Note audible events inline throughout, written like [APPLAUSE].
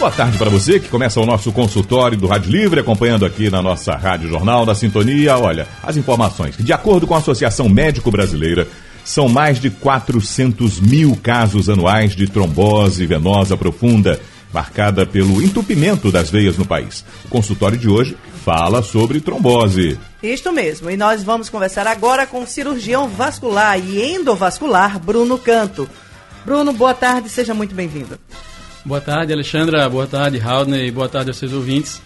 Boa tarde para você que começa o nosso consultório do Rádio Livre, acompanhando aqui na nossa Rádio Jornal da Sintonia. Olha, as informações. De acordo com a Associação Médico Brasileira, são mais de 400 mil casos anuais de trombose venosa profunda, marcada pelo entupimento das veias no país. O consultório de hoje fala sobre trombose. Isto mesmo, e nós vamos conversar agora com o cirurgião vascular e endovascular Bruno Canto. Bruno, boa tarde, seja muito bem-vindo. Boa tarde, Alexandra. Boa tarde, Raudney. Boa tarde aos seus ouvintes.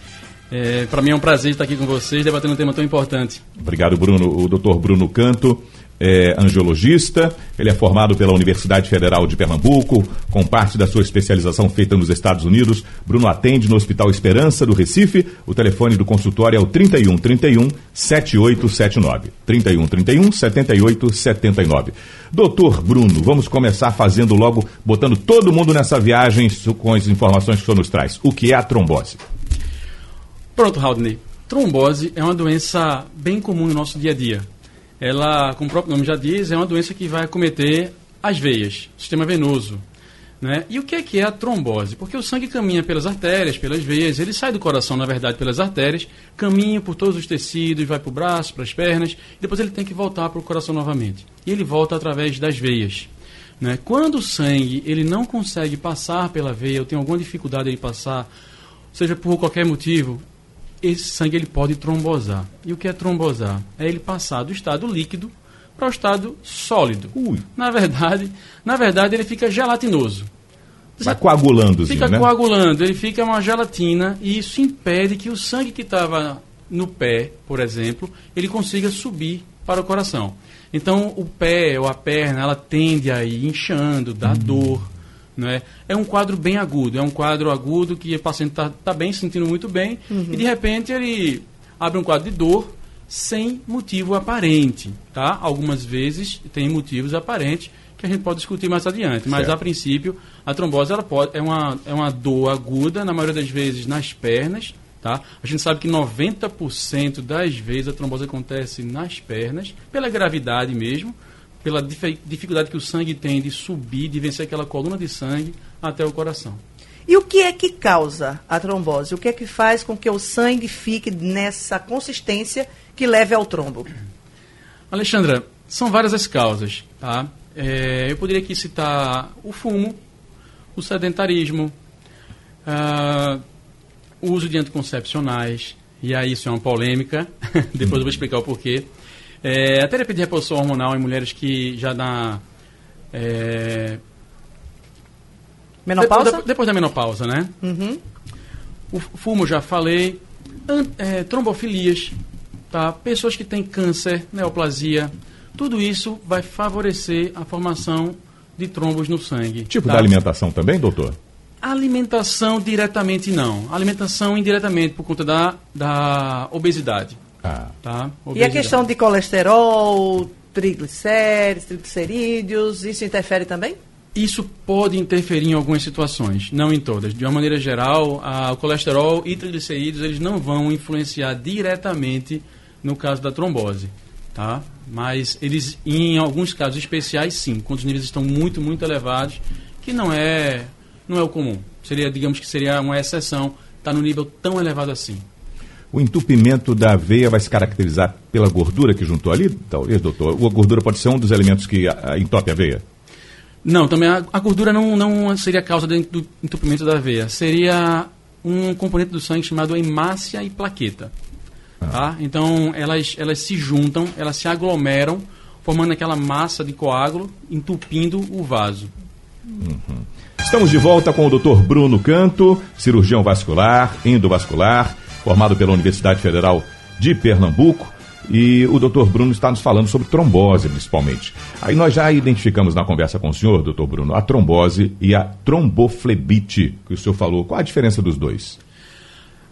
É, Para mim é um prazer estar aqui com vocês, debatendo um tema tão importante. Obrigado, Bruno. O doutor Bruno Canto é angiologista, ele é formado pela Universidade Federal de Pernambuco, com parte da sua especialização feita nos Estados Unidos. Bruno atende no Hospital Esperança do Recife. O telefone do consultório é o 31 31 7879. 31 31 7879. Doutor Bruno, vamos começar fazendo logo, botando todo mundo nessa viagem com as informações que o senhor nos traz. O que é a trombose? Pronto, Haldney. Trombose é uma doença bem comum no nosso dia a dia. Ela, como o próprio nome já diz, é uma doença que vai acometer as veias, sistema venoso. Né? E o que é que é a trombose? Porque o sangue caminha pelas artérias, pelas veias, ele sai do coração, na verdade, pelas artérias, caminha por todos os tecidos, vai para o braço, para as pernas, depois ele tem que voltar para o coração novamente. E ele volta através das veias. Né? Quando o sangue ele não consegue passar pela veia, ou tem alguma dificuldade em passar, seja por qualquer motivo, esse sangue ele pode trombosar. E o que é trombosar? É ele passar do estado líquido para o estado sólido. Ui. Na verdade, na verdade ele fica gelatinoso. Vai coagulando, Fica né? coagulando, ele fica uma gelatina e isso impede que o sangue que estava no pé, por exemplo, ele consiga subir para o coração. Então o pé ou a perna, ela tende a ir inchando, dá dor. Né? É um quadro bem agudo, é um quadro agudo que o paciente está tá bem, sentindo muito bem, e de repente ele abre um quadro de dor sem motivo aparente. Tá? Algumas vezes tem motivos aparentes que a gente pode discutir mais adiante, mas Certo. a princípio a trombose ela pode, é, uma, é uma dor aguda, na maioria das vezes nas pernas. Tá? A gente sabe que 90% das vezes a trombose acontece nas pernas, pela gravidade mesmo, pela dife- dificuldade que o sangue tem de subir, de vencer aquela coluna de sangue até o coração. E o que é que causa a trombose? O que é que faz com que o sangue fique nessa consistência que leve ao trombo? Alexandra, são várias as causas, tá? É, eu poderia aqui citar o fumo, o sedentarismo, ah, o uso de anticoncepcionais, e aí isso é uma polêmica, [LAUGHS] depois eu vou explicar o porquê. É, a terapia de reposição hormonal em mulheres que já dá... é, Menopausa? Depois, depois da menopausa, né? Uhum. O fumo, já falei. An- é, trombofilias, tá? Pessoas que têm câncer, neoplasia. Tudo isso vai favorecer a formação de trombos no sangue. Tipo tá? da alimentação também, doutor? Alimentação diretamente não. Alimentação indiretamente por conta da, da obesidade. Ah. Tá? E a questão de colesterol, triglicéridos, triglicerídeos, isso interfere também? Isso pode interferir em algumas situações, não em todas. De uma maneira geral, a- o colesterol e triglicerídeos eles não vão influenciar diretamente no caso da trombose, tá? Mas eles, em alguns casos especiais, sim, quando os níveis estão muito, muito elevados, que não é, não é o comum. Seria, digamos que seria uma exceção, estar no nível tão elevado assim. O entupimento da veia vai se caracterizar pela gordura que juntou ali, talvez, doutor? Ou a gordura pode ser um dos elementos que ah, entope a veia? Não, também a, a gordura não, não seria a causa do entu- entupimento da veia. Seria um componente do sangue chamado hemácia e plaqueta. Tá? Então, elas, elas se juntam, elas se aglomeram, formando aquela massa de coágulo, entupindo o vaso. Estamos de volta com o Dr. Bruno Canto, cirurgião vascular, endovascular, formado pela Universidade Federal de Pernambuco. E o doutor Bruno está nos falando sobre trombose, principalmente. Aí nós já identificamos na conversa com o senhor, doutor Bruno, a trombose e a tromboflebite, que o senhor falou. Qual a diferença dos dois?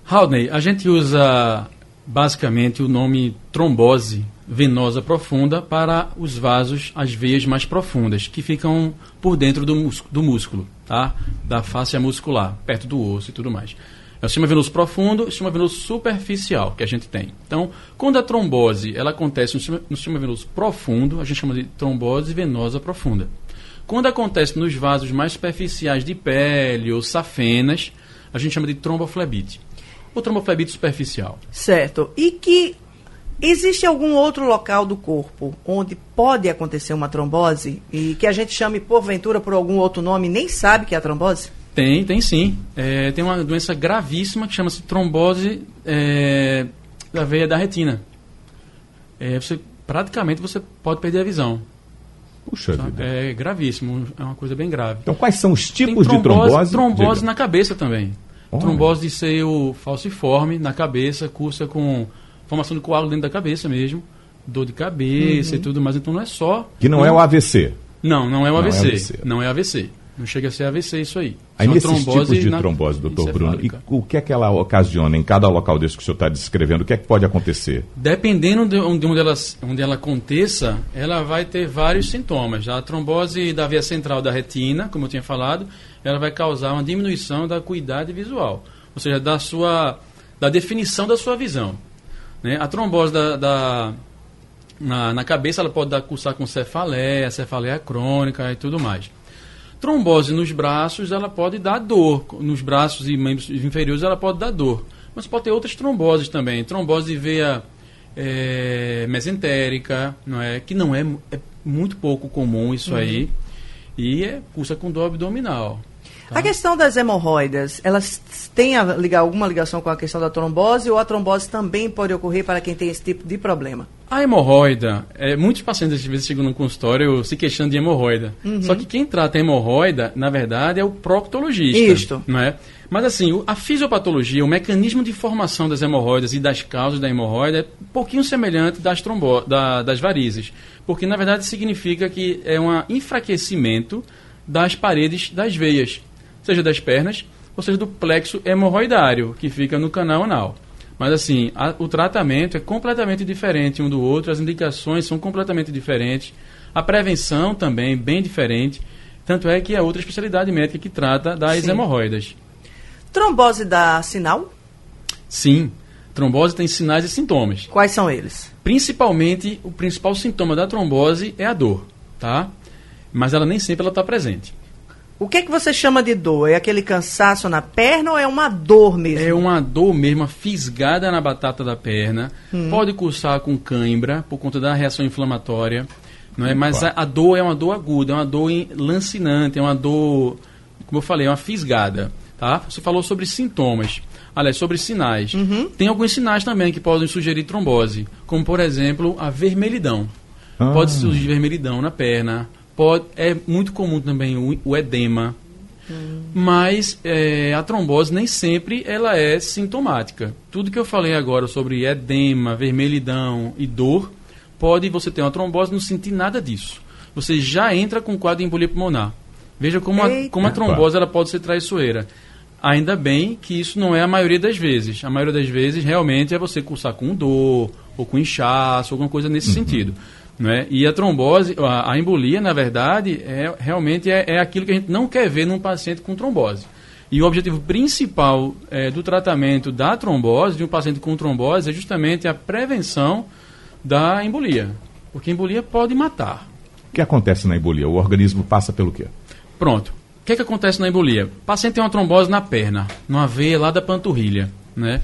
Haldney, a gente usa basicamente o nome trombose venosa profunda para os vasos, as veias mais profundas, que ficam por dentro do, do músculo, tá? da face muscular, perto do osso e tudo mais. É o sistema venoso profundo e o sistema venoso superficial que a gente tem. Então, quando a trombose ela acontece no sistema, no sistema venoso profundo, a gente chama de trombose venosa profunda. Quando acontece nos vasos mais superficiais de pele ou safenas, a gente chama de tromboflebite. Ou tromboflebite superficial. Certo. E que existe algum outro local do corpo onde pode acontecer uma trombose e que a gente chame porventura por algum outro nome nem sabe que é a trombose? Tem, tem sim. É, tem uma doença gravíssima que chama-se trombose é, da veia da retina. É, você, praticamente você pode perder a visão. Puxa tá? vida. É gravíssimo, é uma coisa bem grave. Então, quais são os tipos de trombose? Trombose Diga. na cabeça também. Olha. Trombose de seio falciforme na cabeça, cursa com formação de coágulo dentro da cabeça mesmo, dor de cabeça e tudo mais. Então não é só. Que não é o AVC. Não, não é o Não é AVC. AVC. Não é AVC. Não chega a ser AVC isso aí. Aí uma nesses tipos de na- trombose, doutor Bruno, e o que é que ela ocasiona em cada local desse que o senhor está descrevendo? O que é que pode acontecer? Dependendo de onde, onde ela, onde ela aconteça, ela vai ter vários sintomas. A trombose da veia central da retina, como eu tinha falado, ela vai causar uma diminuição da acuidade visual, ou seja, da sua da definição da sua visão. né? A trombose da, da- na, na cabeça ela pode dar, cursar com cefaleia, cefaleia crônica e tudo mais. Trombose nos braços, ela pode dar dor. Nos braços e membros inferiores, ela pode dar dor. Mas pode ter outras tromboses também. Trombose de veia é, mesentérica, não é? que não é, é muito pouco comum isso aí. E é, cursa com dor abdominal. A questão das hemorroidas, elas têm a ligar, alguma ligação com a questão da trombose ou a trombose também pode ocorrer para quem tem esse tipo de problema? A hemorroida, é, muitos pacientes às vezes chegam no consultório se queixando de hemorroida. Só que quem trata a hemorroida, na verdade, é o proctologista. Isto. Não é? Mas assim, a fisiopatologia, o mecanismo de formação das hemorroidas e das causas da hemorroida é um pouquinho semelhante das, trombo da- das varizes. Porque, na verdade, significa que é um enfraquecimento das paredes das veias, seja das pernas, ou seja do plexo hemorroidário, que fica no canal anal. Mas assim, a- o tratamento é completamente diferente um do outro, as indicações são completamente diferentes, a prevenção também bem diferente, tanto é que é outra especialidade médica que trata das Sim. hemorroidas. Trombose dá sinal? Sim, trombose tem sinais e sintomas. Quais são eles? Principalmente, o principal sintoma da trombose é a dor, tá? Mas ela nem sempre está presente. O que é que você chama de dor? É aquele cansaço na perna ou é uma dor mesmo? É uma dor mesmo, uma fisgada na batata da perna. Hum. Pode cursar com cãibra por conta da reação inflamatória. Não é? Mas a, a dor é uma dor aguda, é uma dor em- lancinante, é uma dor, como eu falei, é uma fisgada. Tá? Você falou sobre sintomas. Aliás, sobre sinais. Uhum. Tem alguns sinais também que podem sugerir trombose, como por exemplo a vermelhidão. Ah. Pode surgir vermelhidão na perna. Pode, é muito comum também o, o edema. Mas é, a trombose nem sempre ela é sintomática. Tudo que eu falei agora sobre edema, vermelhidão e dor, pode você ter uma trombose e não sentir nada disso. Você já entra com quadro de embolia pulmonar. Veja como a, como a trombose ela pode ser traiçoeira. Ainda bem que isso não é a maioria das vezes. A maioria das vezes realmente é você cursar com dor, ou com inchaço, alguma coisa nesse sentido. Não é? E a trombose, a, a embolia, na verdade, é, realmente é, é aquilo que a gente não quer ver num paciente com trombose. E o objetivo principal é, do tratamento da trombose, de um paciente com trombose, é justamente a prevenção da embolia. Porque a embolia pode matar. O que acontece na embolia? O organismo passa pelo quê? Pronto. O que, é que acontece na embolia? O paciente tem uma trombose na perna, numa veia lá da panturrilha, né?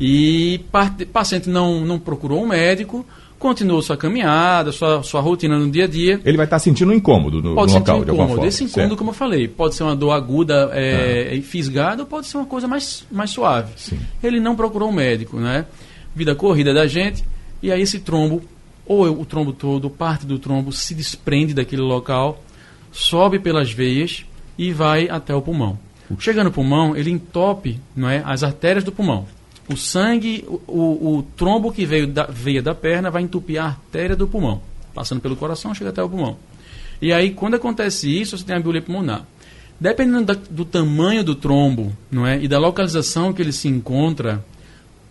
E parte- paciente não, não procurou um médico, continuou sua caminhada, sua, sua rotina no dia a dia. Ele vai estar sentindo um incômodo no, Pode no local, um de alguma incômodo. forma. Esse incômodo, certo? como eu falei, pode ser uma dor aguda é, e fisgada ou pode ser uma coisa mais, mais suave. Sim. Ele não procurou um médico, né? Vida corrida da gente, e aí esse trombo, ou o trombo todo, parte do trombo, se desprende daquele local, sobe pelas veias e vai até o pulmão. Chega no pulmão, ele entope não é, as artérias do pulmão. O sangue, o, o, o trombo que veio da veia da perna vai entupir a artéria do pulmão. Passando pelo coração, chega até o pulmão. E aí, quando acontece isso, você tem a embolia pulmonar. Dependendo da, do tamanho do trombo não é, e da localização que ele se encontra,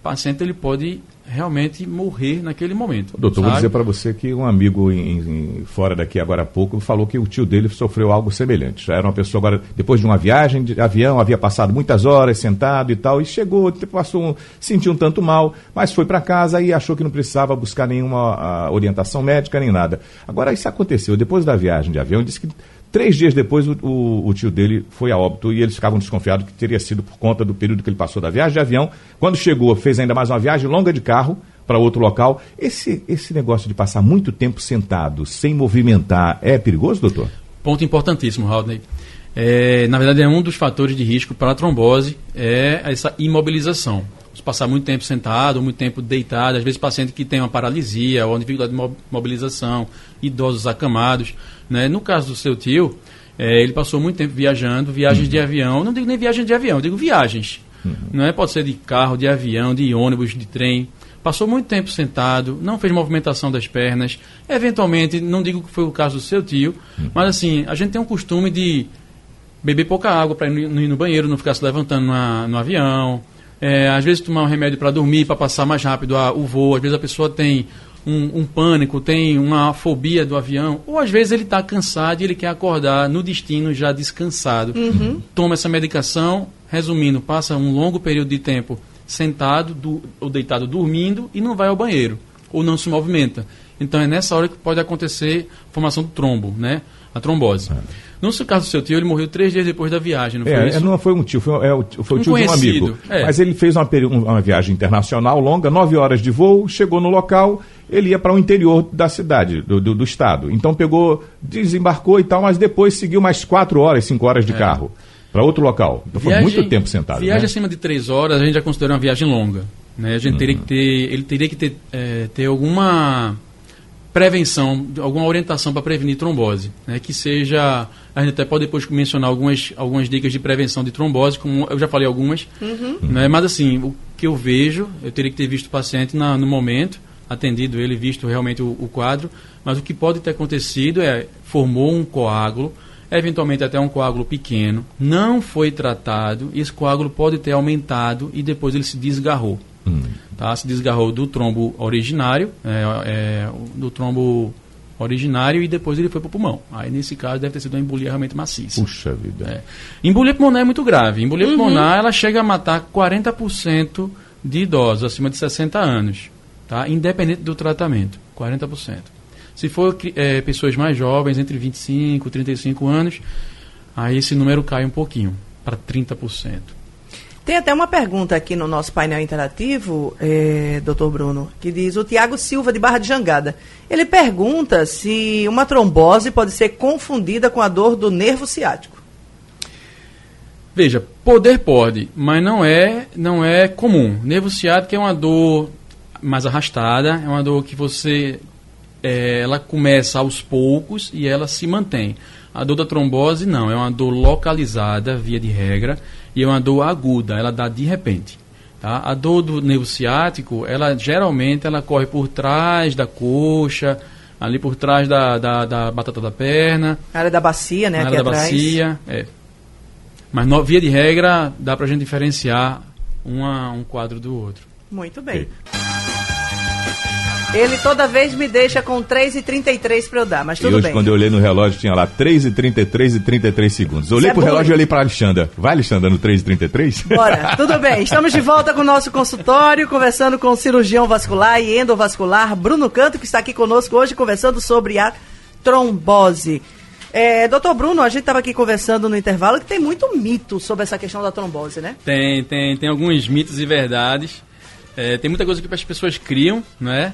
paciente ele pode realmente morrer naquele momento. Doutor, sabe? vou dizer para você que um amigo em, em, fora daqui agora há pouco falou que o tio dele sofreu algo semelhante. Já era uma pessoa agora, depois de uma viagem de avião, havia passado muitas horas sentado e tal, e chegou, passou, sentiu um tanto mal, mas foi para casa e achou que não precisava buscar nenhuma orientação médica nem nada. Agora, isso aconteceu depois da viagem de avião, disse que Três dias depois, o, o, o, tio dele foi a óbito e eles ficavam desconfiados que teria sido por conta do período que ele passou da viagem de avião. Quando chegou, fez ainda mais uma viagem longa de carro para outro local. Esse, esse negócio de passar muito tempo sentado, sem movimentar, é perigoso, doutor? Ponto importantíssimo, Rodney. É, na verdade, é um dos fatores de risco para a trombose, é essa imobilização. Se passar muito tempo sentado, muito tempo deitado, às vezes paciente que tem uma paralisia ou uma dificuldade de mobilização, idosos acamados. Né? No caso do seu tio, é, ele passou muito tempo viajando, viagens uhum. de avião, não digo nem viagem de avião, digo viagens. Uhum. Não é? Pode ser de carro, de avião, de ônibus, de trem. Passou muito tempo sentado, não fez movimentação das pernas. Eventualmente, não digo que foi o caso do seu tio, uhum. mas assim, a gente tem um costume de beber pouca água para ir no banheiro, não ficar se levantando na, no avião. É, às vezes tomar um remédio para dormir, para passar mais rápido a, o voo. Às vezes a pessoa tem um, um, pânico, tem uma fobia do avião, ou às vezes ele está cansado e ele quer acordar no destino já descansado. Uhum. Toma essa medicação, resumindo, passa um longo período de tempo sentado do, ou deitado dormindo e não vai ao banheiro, ou não se movimenta. Então é nessa hora que pode acontecer a formação do trombo, né? a trombose. É. No caso do seu tio, ele morreu três dias depois da viagem, não foi é, isso? Não foi um tio, foi, é, foi um o tio de um amigo. É. Mas ele fez uma, uma viagem internacional longa, nove horas de voo, chegou no local, ele ia para o interior da cidade, do, do, do, estado. Então pegou, desembarcou e tal, mas depois seguiu mais quatro horas, cinco horas de é. carro para outro local. Então viagem, foi muito tempo sentado. Viagem né? acima de três horas, a gente já considera uma viagem longa. Né? A gente uhum. teria que ter, ele teria que ter, é, ter alguma prevenção, alguma orientação para prevenir trombose, né? que seja, a gente até pode depois mencionar algumas, algumas dicas de prevenção de trombose, como eu já falei algumas, uhum. né? mas assim, o que eu vejo, eu teria que ter visto o paciente na, no momento, atendido ele, visto realmente o, o, quadro, mas o que pode ter acontecido é, formou um coágulo, eventualmente até um coágulo pequeno, não foi tratado, e esse coágulo pode ter aumentado e depois ele se desgarrou. Hum. Tá? Se desgarrou do trombo originário, é, é, do trombo originário e depois ele foi para o pulmão. Aí nesse caso deve ter sido uma embolia realmente maciça. Puxa vida. É. Embolia pulmonar é muito grave. Embolia uhum. pulmonar ela chega a matar 40% de idosos acima de 60 anos, tá? Independente do tratamento, 40%. Se for é, pessoas mais jovens, entre 25 e 35 anos, aí esse número cai um pouquinho para 30%. Tem até uma pergunta aqui no nosso painel interativo, é, doutor Bruno, que diz o Tiago Silva, de Barra de Jangada. Ele pergunta se uma trombose pode ser confundida com a dor do nervo ciático. Veja, poder pode, mas não é, não é comum. Nervo ciático é uma dor mais arrastada, é uma dor que você é, ela começa aos poucos e ela se mantém. A dor da trombose não, é uma dor localizada, via de regra, e é uma dor aguda, ela dá de repente. Tá? A dor do nervo ciático, ela geralmente ela corre por trás da coxa, ali por trás da, da, da batata da perna. A área da bacia, né? Na área da atrás. bacia, é. Mas no, via de regra, dá para a gente diferenciar uma, um quadro do outro. Muito bem. Ele toda vez me deixa com 3,33 para eu dar, mas tudo e hoje, bem. quando eu olhei no relógio, tinha lá 3,33 e 33 segundos. Eu olhei é pro relógio e olhei para Alexandra. Vai, Alexandra, no 3,33? Bora, [LAUGHS] tudo bem. Estamos de volta com o nosso consultório, conversando com o cirurgião vascular e endovascular Bruno Canto, que está aqui conosco hoje, conversando sobre a trombose. É, doutor Bruno, a gente estava aqui conversando no intervalo que tem muito mito sobre essa questão da trombose, né? Tem, tem, tem alguns mitos e verdades. É, tem muita coisa que as pessoas criam, né?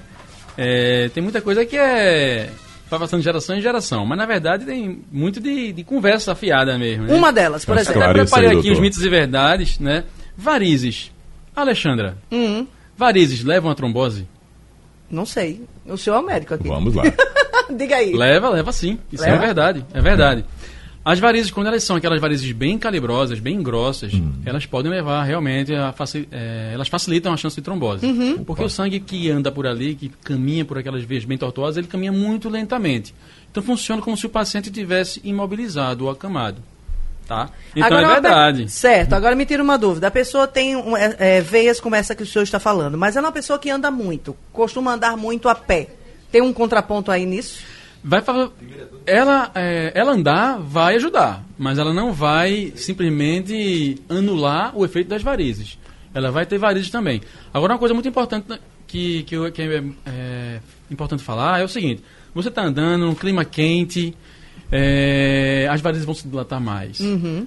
É, tem muita coisa que é vai passando de geração em geração, mas na verdade tem muito de, de conversa afiada mesmo. Né? Uma delas, por exemplo. Eu preparei aqui os mitos e verdades, né? Varizes. Alexandra, uhum. varizes levam a trombose? Não sei. O senhor é o médico aqui. Vamos lá. [LAUGHS] Diga aí. Leva, leva sim. Isso é leva? é verdade. É verdade. As varizes, quando elas são aquelas varizes bem calibrosas, bem grossas, Hum. elas podem levar realmente a faci- é, elas facilitam a chance de trombose. Uhum. Porque o sangue que anda por ali, que caminha por aquelas veias bem tortuosas, ele caminha muito lentamente. Então funciona como se o paciente tivesse imobilizado ou acamado. Tá? Então Agora, é per- verdade. Certo, agora me tira uma dúvida. A pessoa tem um, é, é, veias como essa que o senhor está falando, mas ela é uma pessoa que anda muito, costuma andar muito a pé. Tem um contraponto aí nisso? Vai ela, é, ela andar vai ajudar, mas ela não vai simplesmente anular o efeito das varizes. Ela vai ter varizes também. Agora, uma coisa muito importante né, que, que, que é, é importante falar é o seguinte: você está andando num clima quente, é, as varizes vão se dilatar mais.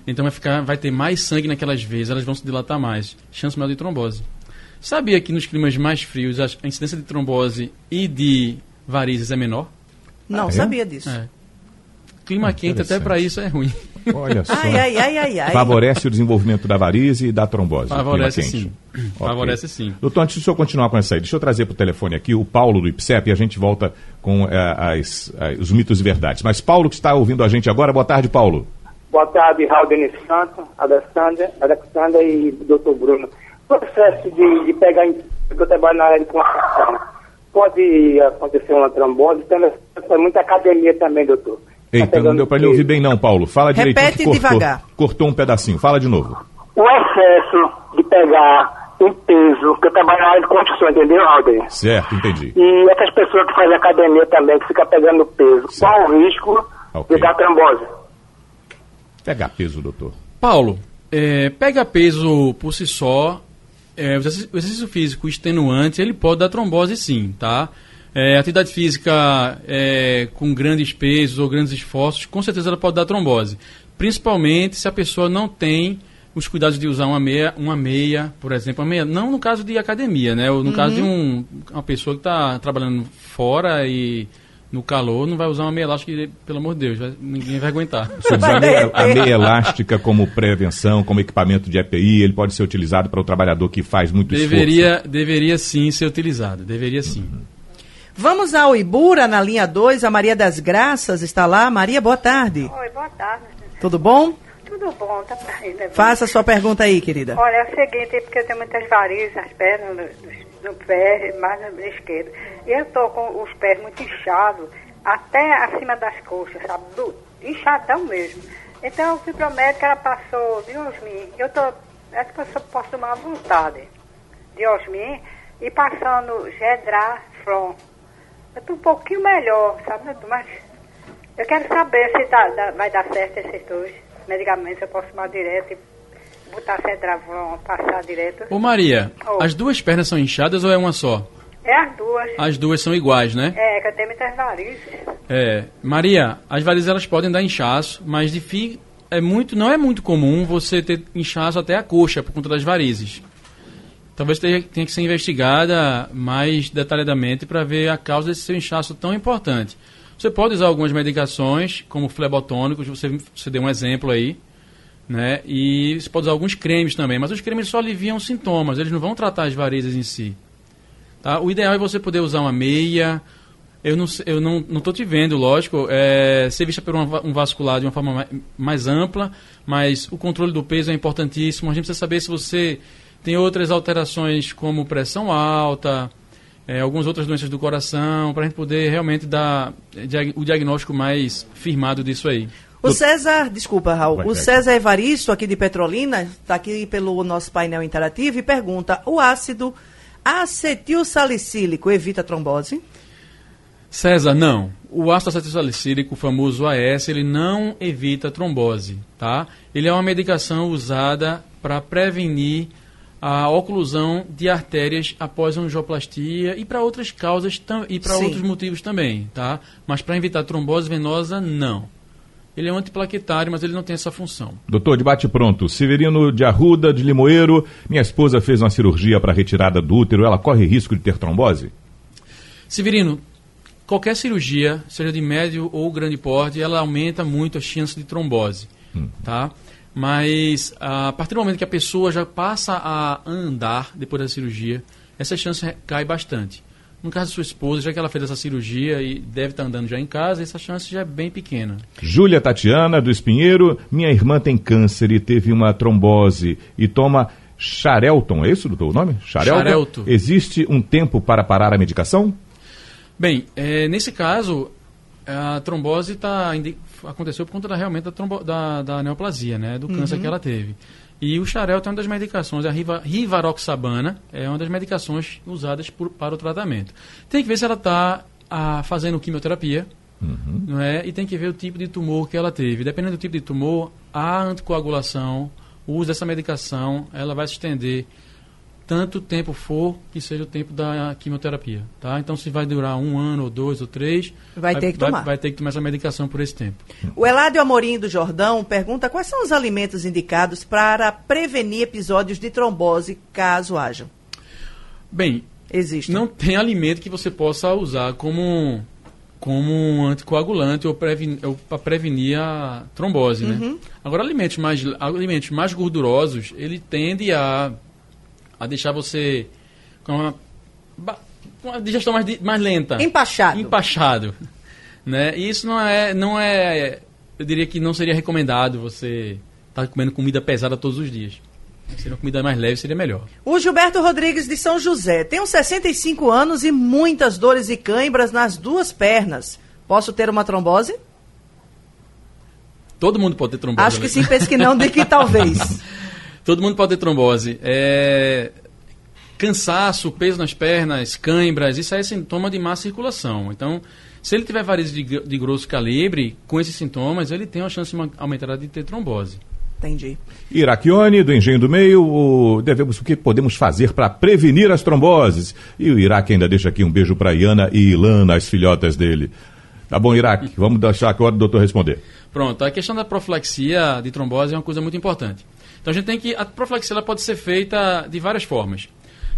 Então vai, ficar, vai ter mais sangue naquelas veias, elas vão se dilatar mais. Chance maior de trombose. Sabia que nos climas mais frios a incidência de trombose e de varizes é menor? Não, é? sabia disso. É. Clima Ah, quente até para isso é ruim. Olha só. Ai, ai, ai, ai, ai. Favorece o desenvolvimento da varize e da trombose. Favorece sim. Ok. Favorece sim. Doutor, antes do senhor continuar com essa aí, deixa eu trazer para o telefone aqui o Paulo do IPSEP e a gente volta com eh, as- eh, os mitos e verdades. Mas Paulo que está ouvindo a gente agora, boa tarde, Paulo. Boa tarde, Raul Denis Santos, Alexandre, Alexandre e Dr. Bruno. O processo de, de pegar, em- porque eu trabalho na área de construção, pode acontecer uma trombose, então é muita academia também, doutor. Eita, Tá não pegando deu para lhe peso. ouvir bem não, Paulo. Fala direitinho Repete que cortou, devagar. cortou um pedacinho. Fala de novo. O excesso de pegar em peso, porque eu trabalho na área de construção, entendeu, Raul? Certo, entendi. E essas pessoas que fazem academia também, que ficam pegando peso, qual o risco Ok. de dar trombose? Pegar peso, doutor. Paulo, é, pega peso por si só, é, o exercício, físico extenuante, ele pode dar trombose sim, tá? É, atividade física é, com grandes pesos ou grandes esforços, com certeza ela pode dar trombose. Principalmente se a pessoa não tem os cuidados de usar uma meia, uma meia, por exemplo, meia, não no caso de academia, né? Ou no caso de um, uma pessoa que está trabalhando fora e no calor não vai usar uma meia elástica, pelo amor de Deus, vai- ninguém vai aguentar. [LAUGHS] A meia, a meia elástica como prevenção, como equipamento de EPI, ele pode ser utilizado para o trabalhador que faz muito esforço. Deveria, deveria sim ser utilizado, deveria sim. Vamos ao Ibura, na linha 2. A Maria das Graças está lá. Maria, boa tarde. Oi, boa tarde. Tudo bom? Tudo bom, tá aí, né? Faça a sua pergunta aí, querida. Olha, é o seguinte, é porque eu tenho muitas varizes nas pernas, no, no pé, mais no esquerdo. E eu tô com os pés muito inchados, até acima das coxas, sabe? Do, inchadão mesmo. Então eu fui pro médico, ela passou Diosmin. Eu tô, acho que eu só posso tomar à vontade. Diosmin e passando Gedraflon. Eu tô um pouquinho melhor, sabe? Mas eu quero saber se tá- vai dar certo esses dois medicamentos. Eu posso tomar direto e botar Cedravon, passar direto. Ô Maria, Oh. as duas pernas são inchadas ou é uma só? É as duas. As duas são iguais, né? É, que eu tenho muitas varizes. É. Maria, as varizes elas podem dar inchaço, mas de fi- é muito, não é muito comum você ter inchaço até a coxa por conta das varizes. Talvez tenha, tenha que ser investigada mais detalhadamente para ver a causa desse seu inchaço tão importante. Você pode usar algumas medicações, como flebotônicos, você, você deu um exemplo aí, né? E você pode usar alguns cremes também, mas os cremes só aliviam sintomas, eles não vão tratar as varizes em si. Tá? O ideal é você poder usar uma meia. Eu não eu não não te vendo, lógico, é, ser vista por uma um vascular de uma forma mais, mais ampla, mas o controle do peso é importantíssimo. A gente precisa saber se você tem outras alterações como pressão alta, é, algumas outras doenças do coração, para a gente poder realmente dar o diagnóstico mais firmado disso aí. O César, desculpa, Raul. Vai, o. César Evaristo, aqui de Petrolina, está aqui pelo nosso painel interativo e pergunta: o ácido acetil salicílico evita trombose? César, não. O ácido acetilsalicílico, o famoso AS, ele não evita trombose, tá? Ele é uma medicação usada para prevenir a oclusão de artérias após a angioplastia e para outras causas e para outros motivos também, tá? Mas para evitar trombose venosa, não. Ele é um antiplaquetário, mas ele não tem essa função. Doutor, debate pronto. Severino de Arruda, de Limoeiro. Minha esposa fez uma cirurgia para retirada do útero. Ela corre risco de ter trombose? Severino, qualquer cirurgia, seja de médio ou grande porte, ela aumenta muito a chance de trombose, tá? Mas a partir do momento que a pessoa já passa a andar depois da cirurgia, essa chance cai bastante. No caso da sua esposa, já que ela fez essa cirurgia e deve estar andando já em casa, essa chance já é bem pequena. Júlia Tatiana do Espinheiro, minha irmã tem câncer e teve uma trombose e toma Xarelton, é isso doutor, o nome? Xarelton. Xarelto. Existe um tempo para parar a medicação? Bem, é, nesse caso, a trombose tá, aconteceu por conta da, realmente da, trombo, da, da neoplasia, né, do câncer que ela teve. E o Xarelto é uma das medicações, a riva, rivaroxabana é uma das medicações usadas por- para o tratamento. Tem que ver se ela está fazendo quimioterapia, não é? E tem que ver o tipo de tumor que ela teve. Dependendo do tipo de tumor, a anticoagulação, o uso dessa medicação, ela vai se estender tanto tempo for que seja o tempo da quimioterapia, tá? Então, se vai durar um ano, ou dois, ou três... Vai ter que tomar. Vai, ter que tomar essa medicação por esse tempo. O Eládio Amorim do Jordão pergunta quais são os alimentos indicados para prevenir episódios de trombose, caso hajam. Bem, Existe. não tem alimento que você possa usar como como um anticoagulante ou, para prevenir a trombose, né? Agora, alimentos mais, alimentos mais gordurosos, ele tende a, a deixar você com uma, uma digestão mais, mais lenta. Empachado. Empachado. Né? E isso não é, não é... Eu diria que não seria recomendado você estar comendo comida pesada todos os dias. Seria uma comida mais leve, seria melhor. O Gilberto Rodrigues de São José. Tenho 65 anos e muitas dores e cãibras nas duas pernas. Posso ter uma trombose? Todo mundo pode ter trombose. Acho que né? sim, penso que não, de que [LAUGHS] talvez. Todo mundo pode ter trombose. É... Cansaço, peso nas pernas, cãibras, isso aí é sintoma de má circulação. Então, se ele tiver varizes de, de grosso calibre, com esses sintomas, ele tem uma chance aumentada de ter trombose. Entendi. Iraquione, do Engenho do Meio, o, devemos, o que podemos fazer para prevenir as tromboses? E o Iraque ainda deixa aqui um beijo para Iana e Ilana, as filhotas dele. Tá bom, Iraque, [LAUGHS] vamos deixar agora o doutor responder. Pronto, a questão da profilaxia de trombose é uma coisa muito importante. Então a gente tem que a profilaxia ela pode ser feita de várias formas,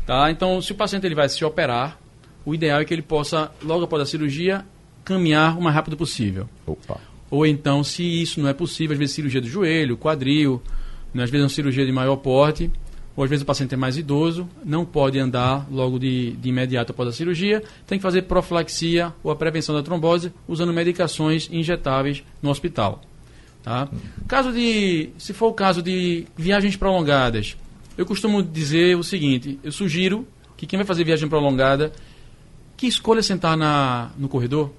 tá? Então se o paciente ele vai se operar, o ideal é que ele possa logo após a cirurgia caminhar o mais rápido possível. Opa. Ou então, se isso não é possível, às vezes cirurgia do joelho, quadril, né, às vezes uma cirurgia de maior porte, ou às vezes o paciente é mais idoso, não pode andar logo de, de imediato após a cirurgia, tem que fazer profilaxia ou a prevenção da trombose usando medicações injetáveis no hospital. Tá? Caso de, se for o caso de viagens prolongadas, eu costumo dizer o seguinte, eu sugiro que quem vai fazer viagem prolongada, que escolha sentar na, no corredor,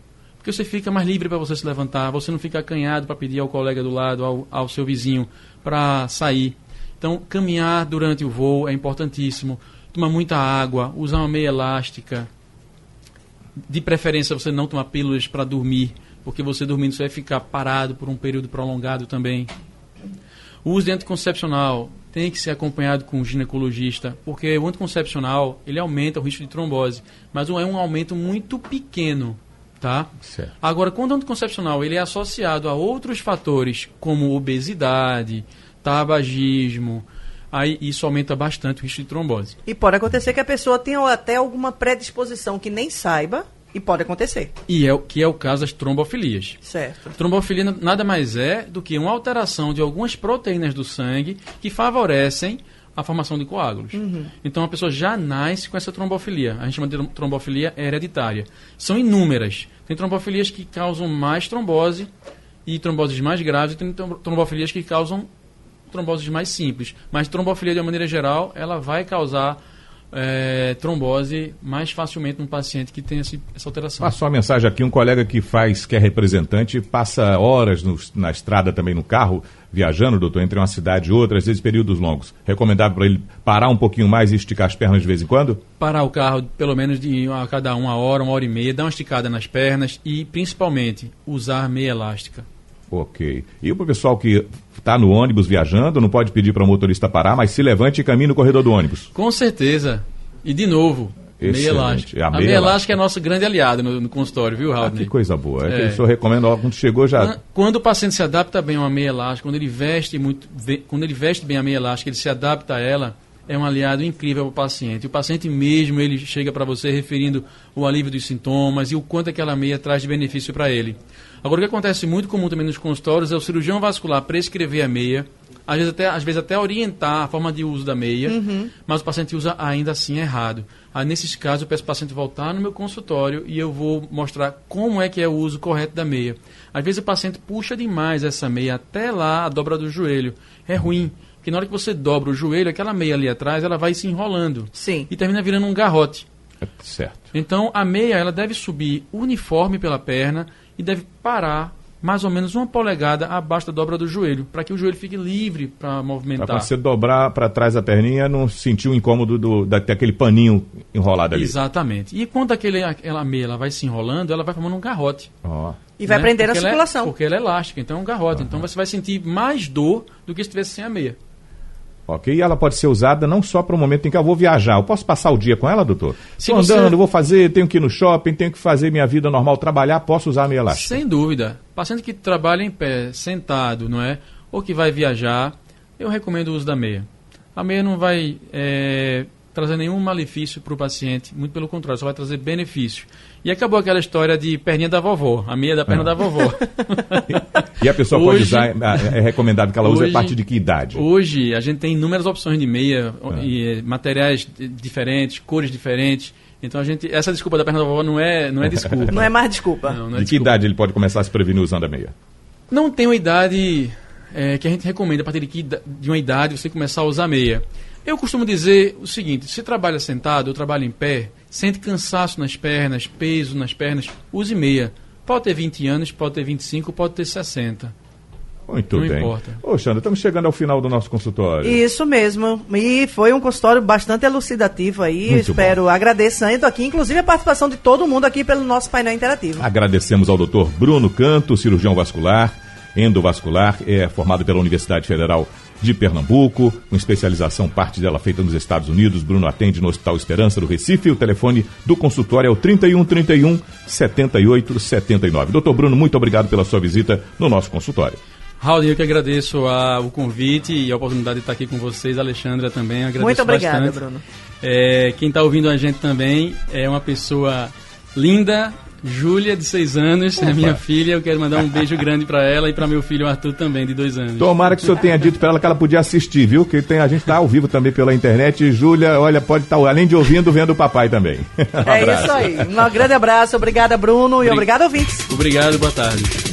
porque você fica mais livre para você se levantar, você não fica acanhado para pedir ao colega do lado, ao, ao seu vizinho, para sair. Então, caminhar durante o voo é importantíssimo. Tomar muita água, usar uma meia elástica. De preferência, você não tomar pílulas para dormir, porque você dormindo você vai ficar parado por um período prolongado também. O uso de anticoncepcional tem que ser acompanhado com um ginecologista, porque o anticoncepcional ele aumenta o risco de trombose, mas é um aumento muito pequeno, tá? Certo. Agora, quando o anticoncepcional ele é associado a outros fatores, como obesidade, tabagismo, aí isso aumenta bastante o risco de trombose. E pode acontecer que a pessoa tenha até alguma predisposição que nem saiba, e pode acontecer. E é o que é o caso das trombofilias. Certo. Trombofilia na- nada mais é do que uma alteração de algumas proteínas do sangue que favorecem a formação de coágulos. Então a pessoa já nasce com essa trombofilia. A gente chama de trom- trombofilia hereditária. São inúmeras. Tem trombofilias que causam mais trombose e tromboses mais graves, e tem trom- trombofilias que causam tromboses mais simples. Mas trombofilia, de uma maneira geral, ela vai causar eh, trombose mais facilmente num paciente que tem esse- essa alteração. Passou uma mensagem aqui, um colega que faz, que é representante, passa horas no- na estrada também no carro, viajando, doutor, entre uma cidade e outra, às vezes períodos longos. Recomendável para ele parar um pouquinho mais e esticar as pernas de vez em quando? parar o carro pelo menos de a cada uma hora, uma hora e meia, dar uma esticada nas pernas e principalmente usar meia elástica. Ok. E o pessoal que está no ônibus viajando, não pode pedir para o motorista parar, mas se levante e caminhe no corredor do ônibus. Com certeza. E de novo, meia elástica. A A, meia meia elástica. é nosso grande aliado no, no consultório, viu, Ah, Raul? que coisa boa. É, que É. o senhor recomenda, ó, quando chegou já... Quan- Quando o paciente se adapta bem a uma meia elástica, quando ele veste muito, quando ele veste bem a meia elástica, ele se adapta a ela, é um aliado incrível para o paciente. O paciente mesmo, ele chega para você referindo o alívio dos sintomas e o quanto aquela meia traz de benefício para ele. Agora, o que acontece muito comum também nos consultórios é o cirurgião vascular prescrever a meia, às vezes até, às vezes até orientar a forma de uso da meia, mas o paciente usa ainda assim errado. Aí, nesses casos, eu peço ao paciente voltar no meu consultório e eu vou mostrar como é que é o uso correto da meia. Às vezes o paciente puxa demais essa meia até lá a dobra do joelho. É ruim, porque na hora que você dobra o joelho, aquela meia ali atrás, ela vai se enrolando. Sim. E termina virando um garrote. É, certo. Então a meia ela deve subir uniforme pela perna e deve parar mais ou menos uma polegada abaixo da dobra do joelho, para que o joelho fique livre para movimentar. quando você dobrar para trás da perninha, não sentir o incômodo do, da, daquele paninho enrolado ali. Exatamente. E quando aquele, aquela meia ela vai se enrolando, ela vai formando um garrote. Ó. E vai né? prender a Porque ela é- circulação. porque ela é elástica, então é um garrote. Então você vai sentir mais dor do que se estivesse sem a meia. Ok, e ela pode ser usada não só para o momento em que eu vou viajar. Eu posso passar o dia com ela, doutor? Estou você- andando, vou fazer, tenho que ir no shopping, tenho que fazer minha vida normal, trabalhar, posso usar a meia elástica. Sem dúvida. Paciente que trabalha em pé, sentado, não é? Ou que vai viajar, eu recomendo o uso da meia. A meia não vai é, trazer nenhum malefício para o paciente, muito pelo contrário, só vai trazer benefício. E acabou aquela história de perninha da vovó, a meia da perna da vovó. [LAUGHS] E a pessoa pode Hoje- usar, é é recomendado que ela use a Hoje- partir de que idade? Hoje a gente tem inúmeras opções de meia, e, materiais di- diferentes, cores diferentes. Então a gente. Essa desculpa da perna da vovó não é, não é desculpa. [LAUGHS] Não é mais desculpa. Não, não é de que desculpa. idade ele pode começar a se prevenir usando a meia? Não tem uma idade eh, que a gente recomenda, a partir de, que de uma idade você começar a usar meia. Eu costumo dizer o seguinte: se trabalha sentado ou trabalha em pé, sente cansaço nas pernas, peso nas pernas, use meia. Pode ter 20 anos, pode ter 25, pode ter 60. Muito Não bem. importa. Ô, Xandra, estamos chegando ao final do nosso consultório. Isso mesmo. E foi um consultório bastante elucidativo aí. Muito Espero agradecendo aqui, inclusive a participação de todo mundo aqui pelo nosso painel interativo. Agradecemos ao doutor Bruno Canto, cirurgião vascular, endovascular, é formado pela Universidade Federal de Pernambuco, com especialização, parte dela feita nos Estados Unidos. Bruno atende no Hospital Esperança do Recife. O telefone do consultório é o 3131 7879. Doutor Bruno, muito obrigado pela sua visita no nosso consultório. Raul, eu que agradeço a- o convite e a oportunidade de estar aqui com vocês. Alexandra também, agradeço Muito obrigada, bastante. Bruno. É, quem está ouvindo a gente também é uma pessoa linda, Júlia, de seis anos, é minha filha. Eu quero mandar um beijo grande para ela e para meu filho Arthur também, de dois anos. Tomara que o senhor tenha dito para ela que ela podia assistir, viu? Que tem, a gente está ao vivo também pela internet. Júlia, olha, pode estar, além de ouvindo, vendo o papai também. [LAUGHS] Um É isso aí. Um grande abraço. Obrigada, Bruno. E Obri- obrigado, ouvintes. Obrigado, boa tarde.